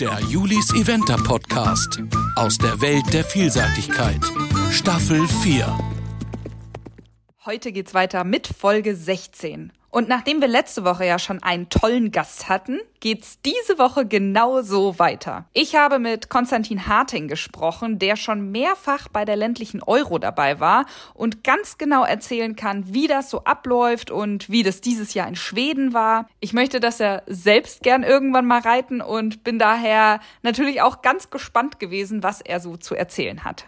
Der Julis Eventer Podcast aus der Welt der Vielseitigkeit. Staffel 4. Heute geht's weiter mit Folge 16. Und nachdem wir letzte Woche ja schon einen tollen Gast hatten, geht's diese Woche genauso weiter. Ich habe mit Konstantin Harting gesprochen, der schon mehrfach bei der ländlichen Euro dabei war und ganz genau erzählen kann, wie das so abläuft und wie das dieses Jahr in Schweden war. Ich möchte das ja selbst gern irgendwann mal reiten und bin daher natürlich auch ganz gespannt gewesen, was er so zu erzählen hat.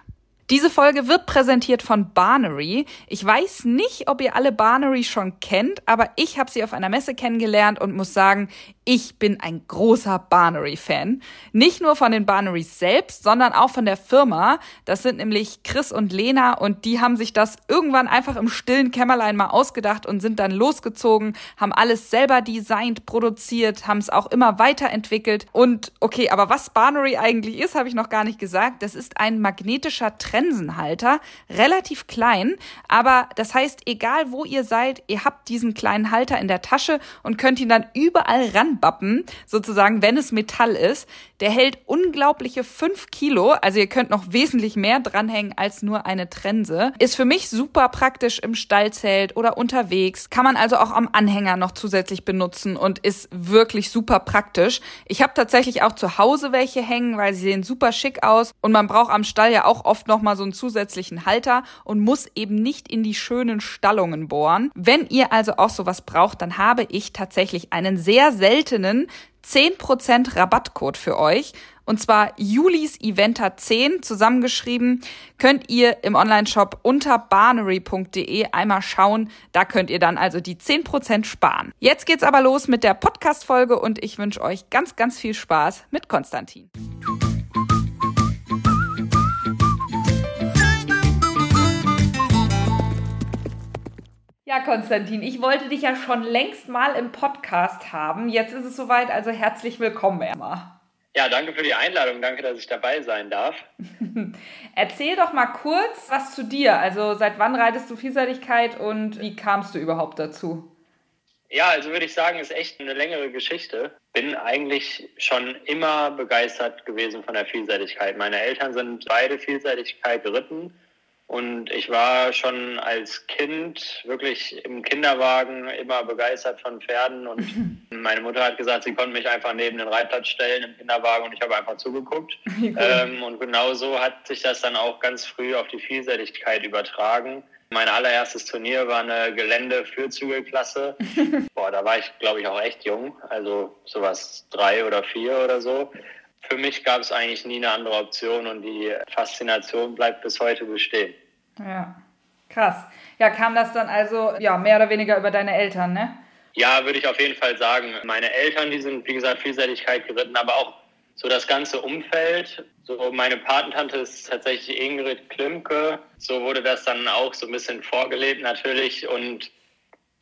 Diese Folge wird präsentiert von Barnery. Ich weiß nicht, ob ihr alle Barnery schon kennt, aber ich habe sie auf einer Messe kennengelernt und muss sagen, ich bin ein großer Barnery-Fan. Nicht nur von den Barnerys selbst, sondern auch von der Firma. Das sind nämlich Chris und Lena und die haben sich das irgendwann einfach im stillen Kämmerlein mal ausgedacht und sind dann losgezogen, haben alles selber designt, produziert, haben es auch immer weiterentwickelt. Und okay, aber was Barnery eigentlich ist, habe ich noch gar nicht gesagt. Das ist ein magnetischer Trensenhalter, relativ klein, aber das heißt, egal wo ihr seid, ihr habt diesen kleinen Halter in der Tasche und könnt ihn dann überall ran Bappen, sozusagen, wenn es Metall ist. Der hält unglaubliche fünf Kilo, also ihr könnt noch wesentlich mehr dranhängen als nur eine Trense. Ist für mich super praktisch im Stallzelt oder unterwegs. Kann man also auch am Anhänger noch zusätzlich benutzen und ist wirklich super praktisch. Ich habe tatsächlich auch zu Hause welche hängen, weil sie sehen super schick aus und man braucht am Stall ja auch oft noch mal so einen zusätzlichen Halter und muss eben nicht in die schönen Stallungen bohren. Wenn ihr also auch sowas braucht, dann habe ich tatsächlich einen sehr seltenen 10% Rabattcode für euch. Und zwar Julis Eventer 10 zusammengeschrieben. Könnt ihr im Onlineshop unter barnery.de einmal schauen. Da könnt ihr dann also die 10% sparen. Jetzt geht's aber los mit der Podcast-Folge und ich wünsche euch ganz, ganz viel Spaß mit Konstantin. Ja, Konstantin, ich wollte dich ja schon längst mal im Podcast haben. Jetzt ist es soweit, also herzlich willkommen, Emma. Ja, danke für die Einladung. Danke, dass ich dabei sein darf. Erzähl doch mal kurz was zu dir. Also, seit wann reitest du Vielseitigkeit und wie kamst du überhaupt dazu? Ja, also würde ich sagen, ist echt eine längere Geschichte. Bin eigentlich schon immer begeistert gewesen von der Vielseitigkeit. Meine Eltern sind beide Vielseitigkeit geritten und ich war schon als Kind wirklich im Kinderwagen immer begeistert von Pferden. Und meine Mutter hat gesagt, sie konnte mich einfach neben den Reitplatz stellen im Kinderwagen und ich habe einfach zugeguckt. Ähm, und genau so hat sich das dann auch ganz früh auf die Vielseitigkeit übertragen. Mein allererstes Turnier war eine Gelände-Fürzügelklasse. Boah, da war ich, glaube ich, auch echt jung. Also sowas drei oder vier oder so für mich gab es eigentlich nie eine andere Option und die Faszination bleibt bis heute bestehen. Ja, krass. Ja, kam das dann also ja mehr oder weniger über deine Eltern, ne? Ja, würde ich auf jeden Fall sagen. Meine Eltern, die sind wie gesagt Vielseitigkeit geritten, aber auch so das ganze Umfeld. So meine Patentante ist tatsächlich Ingrid Klimke. So wurde das dann auch so ein bisschen vorgelebt natürlich und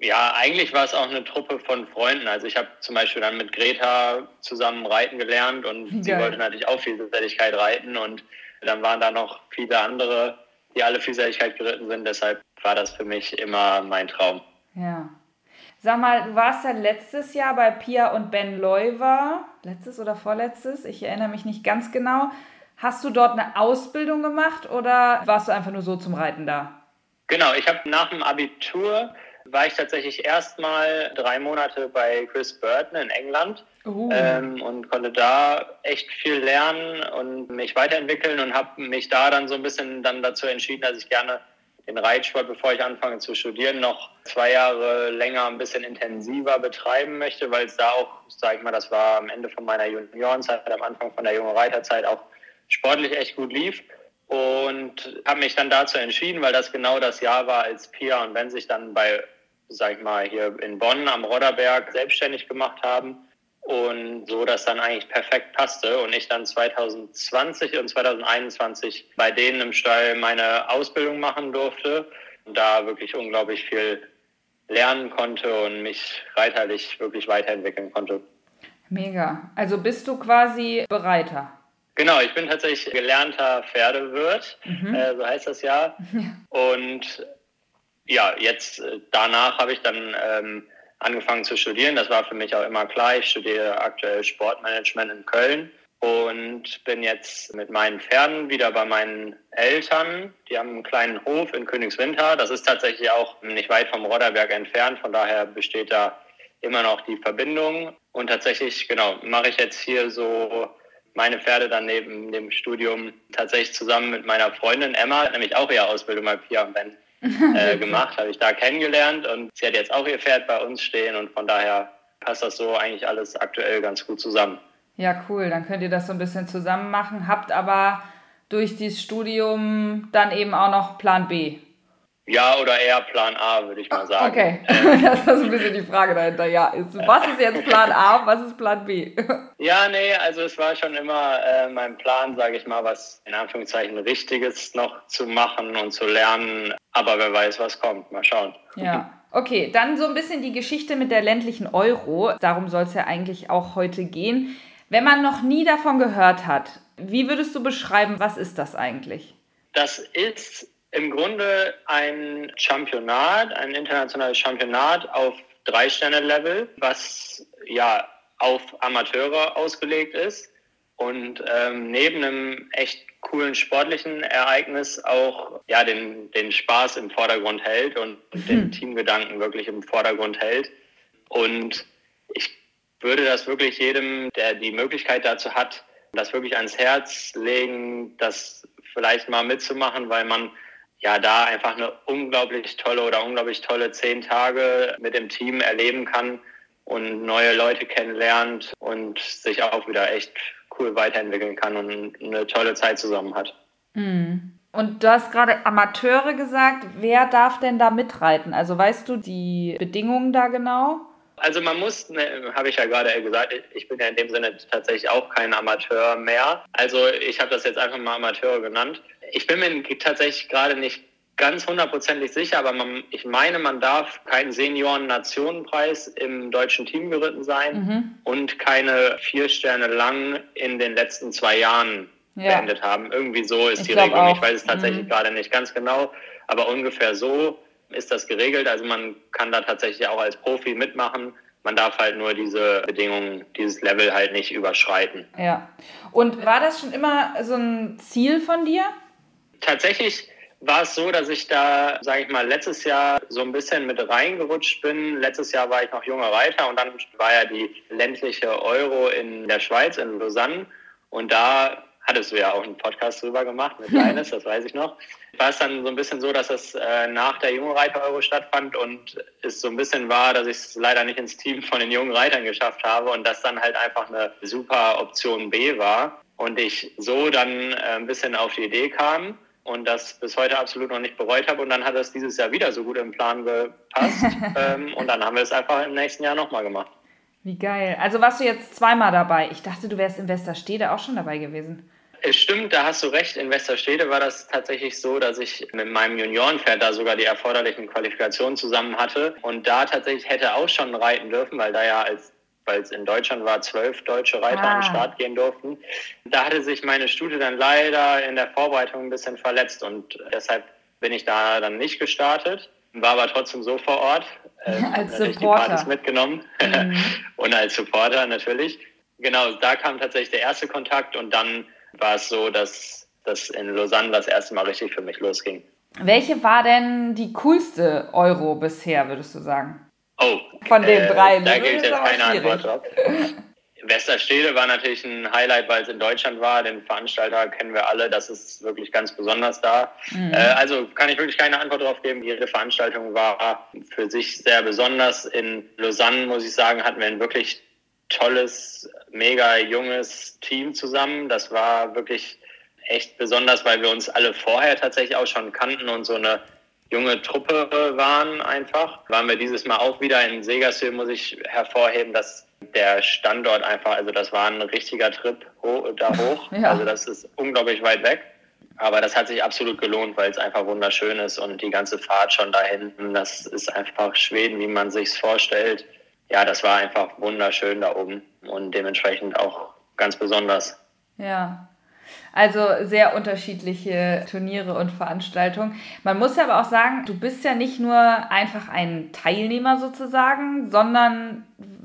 ja, eigentlich war es auch eine Truppe von Freunden. Also ich habe zum Beispiel dann mit Greta zusammen reiten gelernt und Geil. sie wollte natürlich auch Vielseitigkeit reiten und dann waren da noch viele andere, die alle Vielseitigkeit geritten sind. Deshalb war das für mich immer mein Traum. Ja. Sag mal, du warst ja letztes Jahr bei Pia und Ben Leuver, letztes oder vorletztes, ich erinnere mich nicht ganz genau. Hast du dort eine Ausbildung gemacht oder warst du einfach nur so zum Reiten da? Genau, ich habe nach dem Abitur war ich tatsächlich erstmal drei Monate bei Chris Burton in England uh. ähm, und konnte da echt viel lernen und mich weiterentwickeln und habe mich da dann so ein bisschen dann dazu entschieden, dass ich gerne den Reitsport, bevor ich anfange zu studieren, noch zwei Jahre länger ein bisschen intensiver betreiben möchte, weil es da auch, sage ich mal, das war am Ende von meiner Juniorenzeit, am Anfang von der jungen Reiterzeit auch sportlich echt gut lief und habe mich dann dazu entschieden, weil das genau das Jahr war, als Pia und Ben sich dann bei sag ich mal, hier in Bonn am Rodderberg selbstständig gemacht haben. Und so, dass dann eigentlich perfekt passte und ich dann 2020 und 2021 bei denen im Stall meine Ausbildung machen durfte und da wirklich unglaublich viel lernen konnte und mich reiterlich wirklich weiterentwickeln konnte. Mega. Also bist du quasi Bereiter? Genau, ich bin tatsächlich gelernter Pferdewirt, mhm. äh, so heißt das ja. ja. Und ja, jetzt äh, danach habe ich dann ähm, angefangen zu studieren. Das war für mich auch immer klar. Ich studiere aktuell Sportmanagement in Köln und bin jetzt mit meinen Pferden wieder bei meinen Eltern. Die haben einen kleinen Hof in Königswinter. Das ist tatsächlich auch nicht weit vom Rodderberg entfernt. Von daher besteht da immer noch die Verbindung. Und tatsächlich, genau, mache ich jetzt hier so meine Pferde dann neben dem Studium tatsächlich zusammen mit meiner Freundin Emma, nämlich auch ihre Ausbildung bei Pia und Ben äh, gemacht, habe ich da kennengelernt und sie hat jetzt auch ihr Pferd bei uns stehen und von daher passt das so eigentlich alles aktuell ganz gut zusammen. Ja, cool. Dann könnt ihr das so ein bisschen zusammen machen, habt aber durch dieses Studium dann eben auch noch Plan B. Ja, oder eher Plan A, würde ich mal sagen. Okay, das ist ein bisschen die Frage dahinter. Ja, was ist jetzt Plan A, was ist Plan B? Ja, nee, also es war schon immer äh, mein Plan, sage ich mal, was in Anführungszeichen Richtiges noch zu machen und zu lernen. Aber wer weiß, was kommt. Mal schauen. Ja. Okay, dann so ein bisschen die Geschichte mit der ländlichen Euro. Darum soll es ja eigentlich auch heute gehen. Wenn man noch nie davon gehört hat, wie würdest du beschreiben, was ist das eigentlich? Das ist im Grunde ein Championat, ein internationales Championat auf Drei-Sterne-Level, was ja auf Amateure ausgelegt ist und ähm, neben einem echt coolen sportlichen Ereignis auch ja den, den Spaß im Vordergrund hält und, und den mhm. Teamgedanken wirklich im Vordergrund hält. Und ich würde das wirklich jedem, der die Möglichkeit dazu hat, das wirklich ans Herz legen, das vielleicht mal mitzumachen, weil man ja da einfach eine unglaublich tolle oder unglaublich tolle zehn Tage mit dem Team erleben kann und neue Leute kennenlernt und sich auch wieder echt cool weiterentwickeln kann und eine tolle Zeit zusammen hat. Mhm. Und du hast gerade Amateure gesagt. Wer darf denn da mitreiten? Also weißt du die Bedingungen da genau? Also man muss, ne, habe ich ja gerade gesagt, ich bin ja in dem Sinne tatsächlich auch kein Amateur mehr. Also ich habe das jetzt einfach mal Amateur genannt. Ich bin mir tatsächlich gerade nicht ganz hundertprozentig sicher, aber man, ich meine, man darf keinen Senioren-Nationenpreis im deutschen Team geritten sein mhm. und keine vier Sterne lang in den letzten zwei Jahren ja. beendet haben. Irgendwie so ist ich die Regelung. Auch. Ich weiß es tatsächlich mhm. gerade nicht ganz genau, aber ungefähr so ist das geregelt. Also man kann da tatsächlich auch als Profi mitmachen. Man darf halt nur diese Bedingungen, dieses Level halt nicht überschreiten. Ja. Und war das schon immer so ein Ziel von dir? Tatsächlich war es so, dass ich da, sage ich mal, letztes Jahr so ein bisschen mit reingerutscht bin. Letztes Jahr war ich noch junger Reiter und dann war ja die ländliche Euro in der Schweiz, in Lausanne. Und da hattest du ja auch einen Podcast drüber gemacht mit Leines, das weiß ich noch. War es dann so ein bisschen so, dass es äh, nach der Jungen Reiter Euro stattfand und es so ein bisschen war, dass ich es leider nicht ins Team von den jungen Reitern geschafft habe und das dann halt einfach eine super Option B war und ich so dann äh, ein bisschen auf die Idee kam und das bis heute absolut noch nicht bereut habe und dann hat es dieses Jahr wieder so gut im Plan gepasst ähm, und dann haben wir es einfach im nächsten Jahr nochmal gemacht. Wie geil. Also warst du jetzt zweimal dabei. Ich dachte, du wärst in Westerstede auch schon dabei gewesen. Es stimmt, da hast du recht. In Westerstede war das tatsächlich so, dass ich mit meinem Juniorenpferd da sogar die erforderlichen Qualifikationen zusammen hatte und da tatsächlich hätte auch schon reiten dürfen, weil da ja als weil es in Deutschland war, zwölf deutsche Reiter ah. an den Start gehen durften. Da hatte sich meine Studie dann leider in der Vorbereitung ein bisschen verletzt und deshalb bin ich da dann nicht gestartet, war aber trotzdem so vor Ort. Äh, als Supporter. die Partys mitgenommen mhm. und als Supporter natürlich. Genau, da kam tatsächlich der erste Kontakt und dann war es so, dass das in Lausanne das erste Mal richtig für mich losging. Welche war denn die coolste Euro bisher, würdest du sagen? Oh, von den äh, drei. Da gibt es jetzt keine Antwort drauf. Westerstede war natürlich ein Highlight, weil es in Deutschland war. Den Veranstalter kennen wir alle, das ist wirklich ganz besonders da. Mhm. Äh, also kann ich wirklich keine Antwort darauf geben. Jede Veranstaltung war für sich sehr besonders. In Lausanne, muss ich sagen, hatten wir ein wirklich tolles, mega junges Team zusammen. Das war wirklich echt besonders, weil wir uns alle vorher tatsächlich auch schon kannten und so eine junge Truppe waren einfach. Waren wir dieses Mal auch wieder in Segershöhe, muss ich hervorheben, dass der Standort einfach, also das war ein richtiger Trip da hoch. Ja. Also das ist unglaublich weit weg. Aber das hat sich absolut gelohnt, weil es einfach wunderschön ist und die ganze Fahrt schon da hinten, das ist einfach Schweden, wie man sich vorstellt ja, das war einfach wunderschön da oben und dementsprechend auch ganz besonders. Ja. Also sehr unterschiedliche Turniere und Veranstaltungen. Man muss ja aber auch sagen, du bist ja nicht nur einfach ein Teilnehmer sozusagen, sondern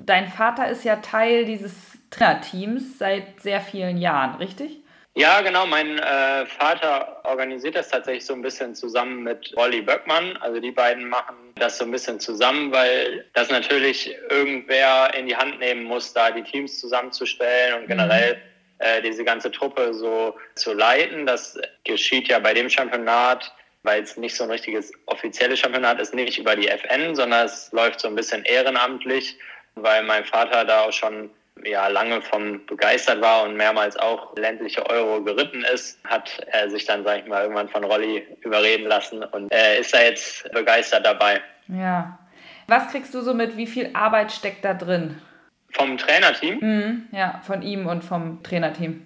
dein Vater ist ja Teil dieses Trainerteams seit sehr vielen Jahren, richtig? Ja, genau. Mein äh, Vater organisiert das tatsächlich so ein bisschen zusammen mit Olli Böckmann. Also die beiden machen das so ein bisschen zusammen, weil das natürlich irgendwer in die Hand nehmen muss, da die Teams zusammenzustellen und generell mhm. äh, diese ganze Truppe so zu leiten. Das geschieht ja bei dem Championat, weil es nicht so ein richtiges offizielles Championat ist, nicht über die FN, sondern es läuft so ein bisschen ehrenamtlich, weil mein Vater da auch schon ja lange vom begeistert war und mehrmals auch ländliche Euro geritten ist, hat er sich dann, sag ich mal, irgendwann von Rolli überreden lassen und äh, ist da jetzt begeistert dabei. Ja. Was kriegst du so mit, wie viel Arbeit steckt da drin? Vom Trainerteam? Mhm, ja, von ihm und vom Trainerteam.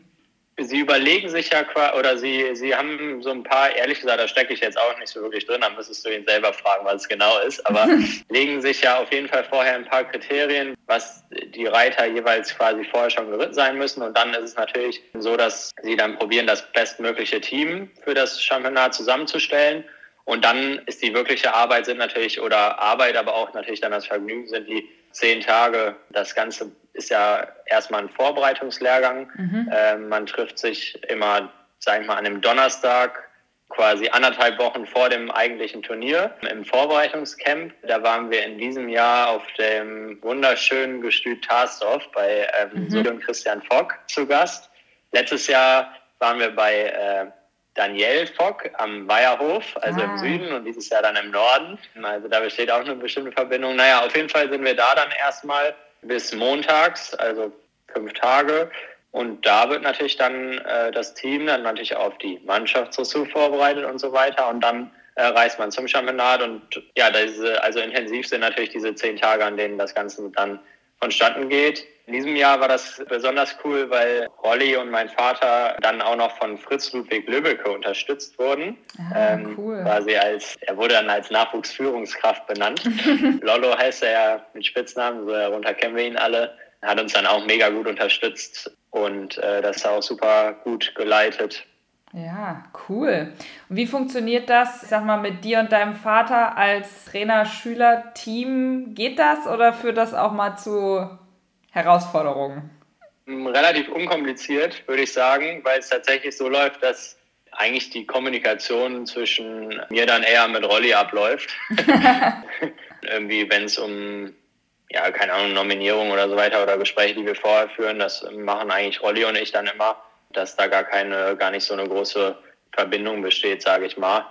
Sie überlegen sich ja oder Sie, Sie haben so ein paar, ehrlich gesagt, da stecke ich jetzt auch nicht so wirklich drin, da müsstest du ihn selber fragen, was es genau ist, aber legen sich ja auf jeden Fall vorher ein paar Kriterien, was die Reiter jeweils quasi vorher schon geritten sein müssen und dann ist es natürlich so, dass Sie dann probieren, das bestmögliche Team für das Championat zusammenzustellen und dann ist die wirkliche Arbeit sind natürlich, oder Arbeit, aber auch natürlich dann das Vergnügen sind die zehn Tage. Das Ganze ist ja erstmal ein Vorbereitungslehrgang. Mhm. Äh, man trifft sich immer, sag ich mal, an einem Donnerstag, quasi anderthalb Wochen vor dem eigentlichen Turnier im Vorbereitungscamp. Da waren wir in diesem Jahr auf dem wunderschönen Gestüt Tarsdorf bei ähm, mhm. und Christian Fock zu Gast. Letztes Jahr waren wir bei äh, Daniel Fock am Weierhof, also ah. im Süden und dieses Jahr dann im Norden. Also da besteht auch eine bestimmte Verbindung. Naja, auf jeden Fall sind wir da dann erstmal bis montags, also fünf Tage. Und da wird natürlich dann äh, das Team dann natürlich auf die Mannschaftsdressur vorbereitet und so weiter. Und dann äh, reist man zum Championat. Und ja, diese, also intensiv sind natürlich diese zehn Tage, an denen das Ganze dann vonstatten geht. In diesem Jahr war das besonders cool, weil Rolli und mein Vater dann auch noch von Fritz Ludwig Lübbecke unterstützt wurden. Ah, ähm, cool. Quasi als, er wurde dann als Nachwuchsführungskraft benannt. Lollo heißt er ja mit Spitznamen, so darunter kennen wir ihn alle. Hat uns dann auch mega gut unterstützt und äh, das auch super gut geleitet. Ja, cool. Und wie funktioniert das, ich sag mal, mit dir und deinem Vater als Trainer-Schüler-Team? Geht das oder führt das auch mal zu Herausforderungen? Relativ unkompliziert, würde ich sagen, weil es tatsächlich so läuft, dass eigentlich die Kommunikation zwischen mir dann eher mit Rolli abläuft. Irgendwie, wenn es um, ja, keine Ahnung, Nominierung oder so weiter oder Gespräche, die wir vorher führen, das machen eigentlich Rolli und ich dann immer, dass da gar keine, gar nicht so eine große Verbindung besteht, sage ich mal.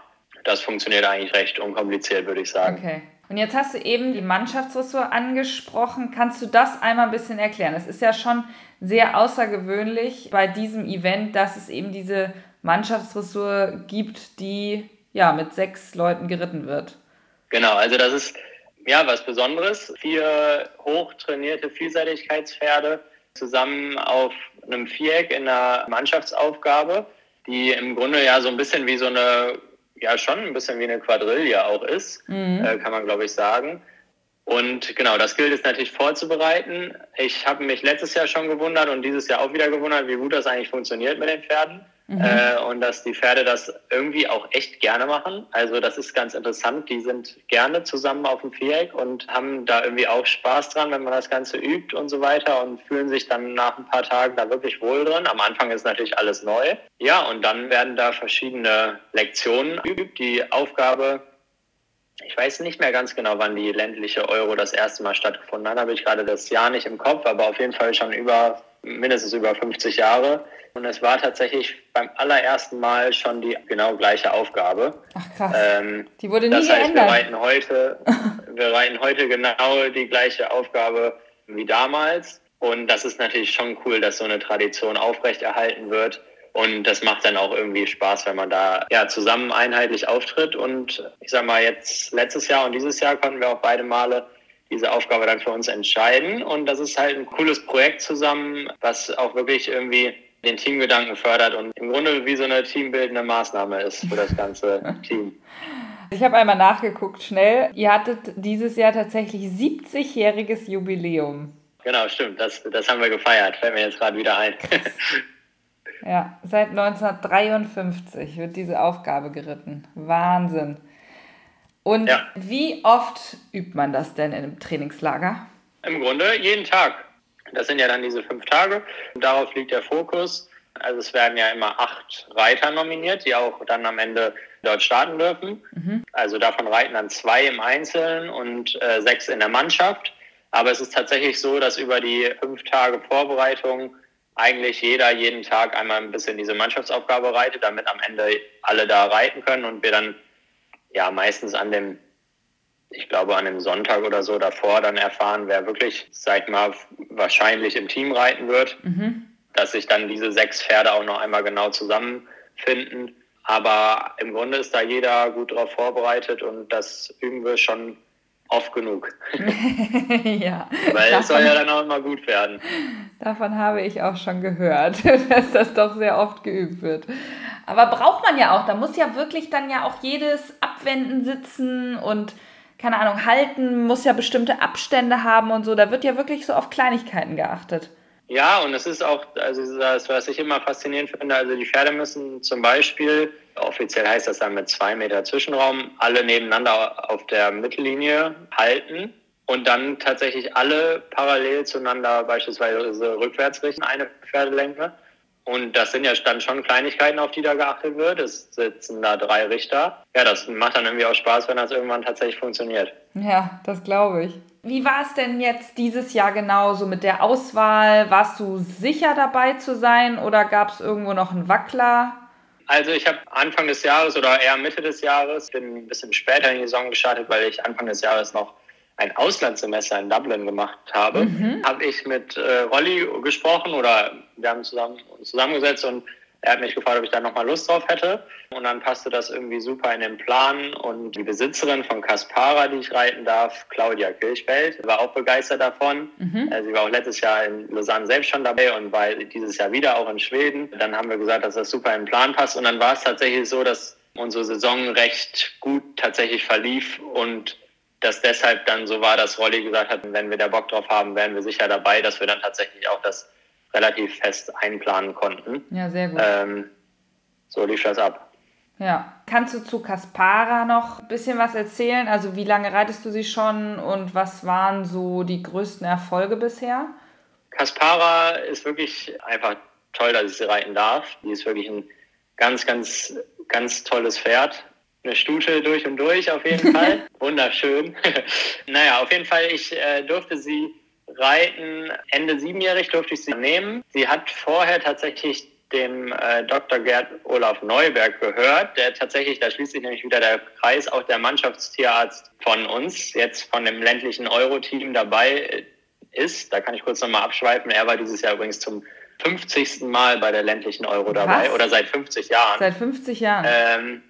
Das funktioniert eigentlich recht unkompliziert, würde ich sagen. Okay. Und jetzt hast du eben die Mannschaftsressort angesprochen. Kannst du das einmal ein bisschen erklären? Es ist ja schon sehr außergewöhnlich bei diesem Event, dass es eben diese Mannschaftsressort gibt, die ja mit sechs Leuten geritten wird. Genau, also das ist ja was Besonderes. Vier hochtrainierte Vielseitigkeitspferde zusammen auf einem Viereck in einer Mannschaftsaufgabe, die im Grunde ja so ein bisschen wie so eine ja schon ein bisschen wie eine Quadrille auch ist, mhm. äh, kann man glaube ich sagen. Und genau, das gilt es natürlich vorzubereiten. Ich habe mich letztes Jahr schon gewundert und dieses Jahr auch wieder gewundert, wie gut das eigentlich funktioniert mit den Pferden. Mhm. Äh, und dass die Pferde das irgendwie auch echt gerne machen. Also das ist ganz interessant. Die sind gerne zusammen auf dem Viereck und haben da irgendwie auch Spaß dran, wenn man das Ganze übt und so weiter und fühlen sich dann nach ein paar Tagen da wirklich wohl drin. Am Anfang ist natürlich alles neu. Ja, und dann werden da verschiedene Lektionen übt. Die Aufgabe ich weiß nicht mehr ganz genau, wann die ländliche Euro das erste Mal stattgefunden hat. Habe ich gerade das Jahr nicht im Kopf, aber auf jeden Fall schon über mindestens über 50 Jahre. Und es war tatsächlich beim allerersten Mal schon die genau gleiche Aufgabe. Ach krass. Ähm, die wurde nie das heißt, geändert. Wir reiten, heute, wir reiten heute genau die gleiche Aufgabe wie damals. Und das ist natürlich schon cool, dass so eine Tradition aufrechterhalten wird. Und das macht dann auch irgendwie Spaß, wenn man da ja zusammen einheitlich auftritt. Und ich sag mal, jetzt letztes Jahr und dieses Jahr konnten wir auch beide Male diese Aufgabe dann für uns entscheiden. Und das ist halt ein cooles Projekt zusammen, was auch wirklich irgendwie den Teamgedanken fördert und im Grunde wie so eine teambildende Maßnahme ist für das ganze Team. Ich habe einmal nachgeguckt, schnell. Ihr hattet dieses Jahr tatsächlich 70-jähriges Jubiläum. Genau, stimmt. Das, das haben wir gefeiert. Fällt mir jetzt gerade wieder ein. ja, seit 1953 wird diese Aufgabe geritten. Wahnsinn. Und ja. wie oft übt man das denn im Trainingslager? Im Grunde jeden Tag. Das sind ja dann diese fünf Tage. Und darauf liegt der Fokus. Also es werden ja immer acht Reiter nominiert, die auch dann am Ende dort starten dürfen. Mhm. Also davon reiten dann zwei im Einzelnen und äh, sechs in der Mannschaft. Aber es ist tatsächlich so, dass über die fünf Tage Vorbereitung eigentlich jeder jeden Tag einmal ein bisschen diese Mannschaftsaufgabe reitet, damit am Ende alle da reiten können und wir dann ja meistens an dem, ich glaube an dem Sonntag oder so davor dann erfahren, wer wirklich, sag ich mal, wahrscheinlich im Team reiten wird, mhm. dass sich dann diese sechs Pferde auch noch einmal genau zusammenfinden. Aber im Grunde ist da jeder gut drauf vorbereitet und das üben wir schon oft genug. ja. Weil davon, es soll ja dann auch immer gut werden. Davon habe ich auch schon gehört, dass das doch sehr oft geübt wird. Aber braucht man ja auch. Da muss ja wirklich dann ja auch jedes Abwenden sitzen und keine Ahnung, halten, muss ja bestimmte Abstände haben und so. Da wird ja wirklich so auf Kleinigkeiten geachtet. Ja, und es ist auch, also das, was ich immer faszinierend finde, also die Pferde müssen zum Beispiel, offiziell heißt das dann mit zwei Meter Zwischenraum, alle nebeneinander auf der Mittellinie halten und dann tatsächlich alle parallel zueinander beispielsweise rückwärts richten, eine Pferdelenke. Und das sind ja dann schon Kleinigkeiten, auf die da geachtet wird. Es sitzen da drei Richter. Ja, das macht dann irgendwie auch Spaß, wenn das irgendwann tatsächlich funktioniert. Ja, das glaube ich. Wie war es denn jetzt dieses Jahr genau so mit der Auswahl? Warst du sicher dabei zu sein oder gab es irgendwo noch einen Wackler? Also ich habe Anfang des Jahres oder eher Mitte des Jahres, bin ein bisschen später in die Saison gestartet, weil ich Anfang des Jahres noch ein Auslandssemester in Dublin gemacht habe, mhm. habe ich mit äh, Rolli gesprochen oder wir haben zusammen, uns zusammengesetzt und er hat mich gefragt, ob ich da nochmal Lust drauf hätte. Und dann passte das irgendwie super in den Plan. Und die Besitzerin von Kaspara, die ich reiten darf, Claudia Kirchfeld, war auch begeistert davon. Mhm. Äh, sie war auch letztes Jahr in Lausanne selbst schon dabei und war dieses Jahr wieder auch in Schweden. Dann haben wir gesagt, dass das super in den Plan passt. Und dann war es tatsächlich so, dass unsere Saison recht gut tatsächlich verlief und dass deshalb dann so war, dass Rolli gesagt hat, wenn wir da Bock drauf haben, wären wir sicher dabei, dass wir dann tatsächlich auch das relativ fest einplanen konnten. Ja, sehr gut. Ähm, so lief das ab. Ja. Kannst du zu Kaspara noch ein bisschen was erzählen? Also wie lange reitest du sie schon und was waren so die größten Erfolge bisher? Kaspara ist wirklich einfach toll, dass ich sie reiten darf. Die ist wirklich ein ganz, ganz, ganz tolles Pferd eine Stute durch und durch auf jeden Fall. Wunderschön. naja, auf jeden Fall, ich äh, durfte sie reiten. Ende siebenjährig durfte ich sie nehmen. Sie hat vorher tatsächlich dem äh, Dr. Gerd Olaf Neuberg gehört, der tatsächlich, da schließt sich nämlich wieder der Kreis, auch der Mannschaftstierarzt von uns, jetzt von dem ländlichen Euro-Team dabei äh, ist. Da kann ich kurz nochmal abschweifen. Er war dieses Jahr übrigens zum 50. Mal bei der ländlichen Euro Was? dabei oder seit 50 Jahren. Seit 50 Jahren. Ähm,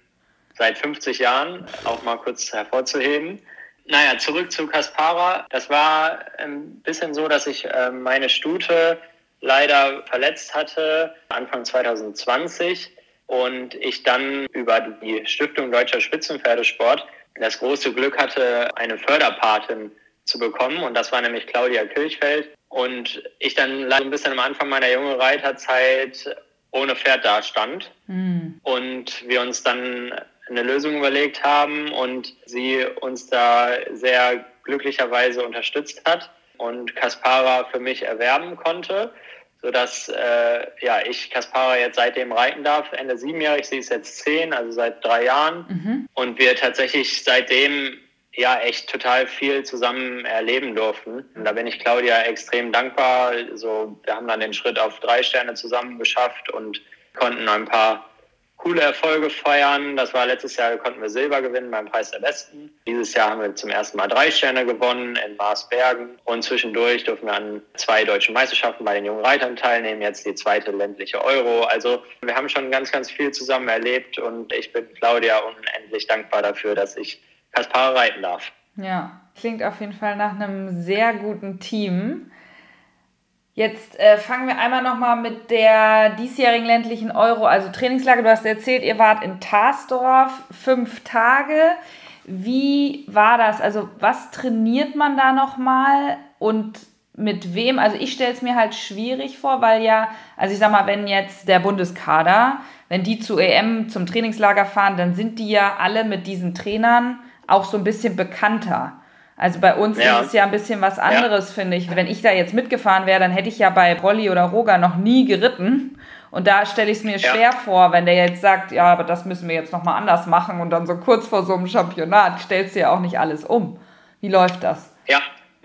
seit 50 Jahren, auch mal kurz hervorzuheben. Naja, zurück zu Kaspara. Das war ein bisschen so, dass ich äh, meine Stute leider verletzt hatte, Anfang 2020. Und ich dann über die Stiftung Deutscher Spitzenpferdesport das große Glück hatte, eine Förderpatin zu bekommen. Und das war nämlich Claudia Kirchfeld. Und ich dann leider ein bisschen am Anfang meiner jungen Reiterzeit ohne Pferd dastand. Mhm. Und wir uns dann eine Lösung überlegt haben und sie uns da sehr glücklicherweise unterstützt hat und Kaspara für mich erwerben konnte, sodass äh, ja, ich Kaspara jetzt seitdem reiten darf. Ende siebenjährig, sie ist jetzt zehn, also seit drei Jahren. Mhm. Und wir tatsächlich seitdem ja echt total viel zusammen erleben durften. Und da bin ich Claudia extrem dankbar. So, wir haben dann den Schritt auf drei Sterne zusammen geschafft und konnten ein paar coole Erfolge feiern. Das war letztes Jahr, konnten wir Silber gewinnen beim Preis der Besten. Dieses Jahr haben wir zum ersten Mal drei Sterne gewonnen in Marsbergen. Und zwischendurch dürfen wir an zwei deutschen Meisterschaften bei den jungen Reitern teilnehmen. Jetzt die zweite ländliche Euro. Also wir haben schon ganz, ganz viel zusammen erlebt und ich bin Claudia unendlich dankbar dafür, dass ich Kaspar reiten darf. Ja, klingt auf jeden Fall nach einem sehr guten Team. Jetzt äh, fangen wir einmal nochmal mit der diesjährigen ländlichen Euro, also Trainingslage. Du hast erzählt, ihr wart in Tarsdorf fünf Tage. Wie war das? Also was trainiert man da nochmal und mit wem? Also ich stelle es mir halt schwierig vor, weil ja, also ich sag mal, wenn jetzt der Bundeskader, wenn die zu EM zum Trainingslager fahren, dann sind die ja alle mit diesen Trainern auch so ein bisschen bekannter. Also bei uns ja. ist es ja ein bisschen was anderes, ja. finde ich. Wenn ich da jetzt mitgefahren wäre, dann hätte ich ja bei Rolli oder Roger noch nie geritten. Und da stelle ich es mir ja. schwer vor, wenn der jetzt sagt, ja, aber das müssen wir jetzt nochmal anders machen und dann so kurz vor so einem Championat stellst du ja auch nicht alles um. Wie läuft das? Ja,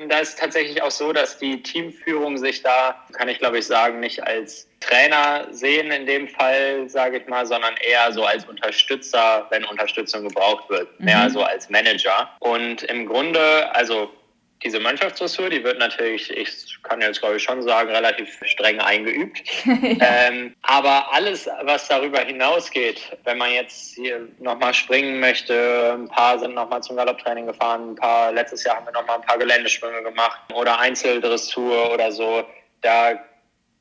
da ist tatsächlich auch so, dass die Teamführung sich da, kann ich glaube ich sagen, nicht als Trainer sehen in dem Fall, sage ich mal, sondern eher so als Unterstützer, wenn Unterstützung gebraucht wird, mhm. mehr so als Manager. Und im Grunde, also diese Mannschaftsdressur, die wird natürlich, ich kann jetzt glaube ich schon sagen, relativ streng eingeübt. ähm, aber alles, was darüber hinausgeht, wenn man jetzt hier nochmal springen möchte, ein paar sind nochmal zum Galopptraining gefahren, ein paar, letztes Jahr haben wir nochmal ein paar Geländesprünge gemacht oder Einzeldressur oder so, da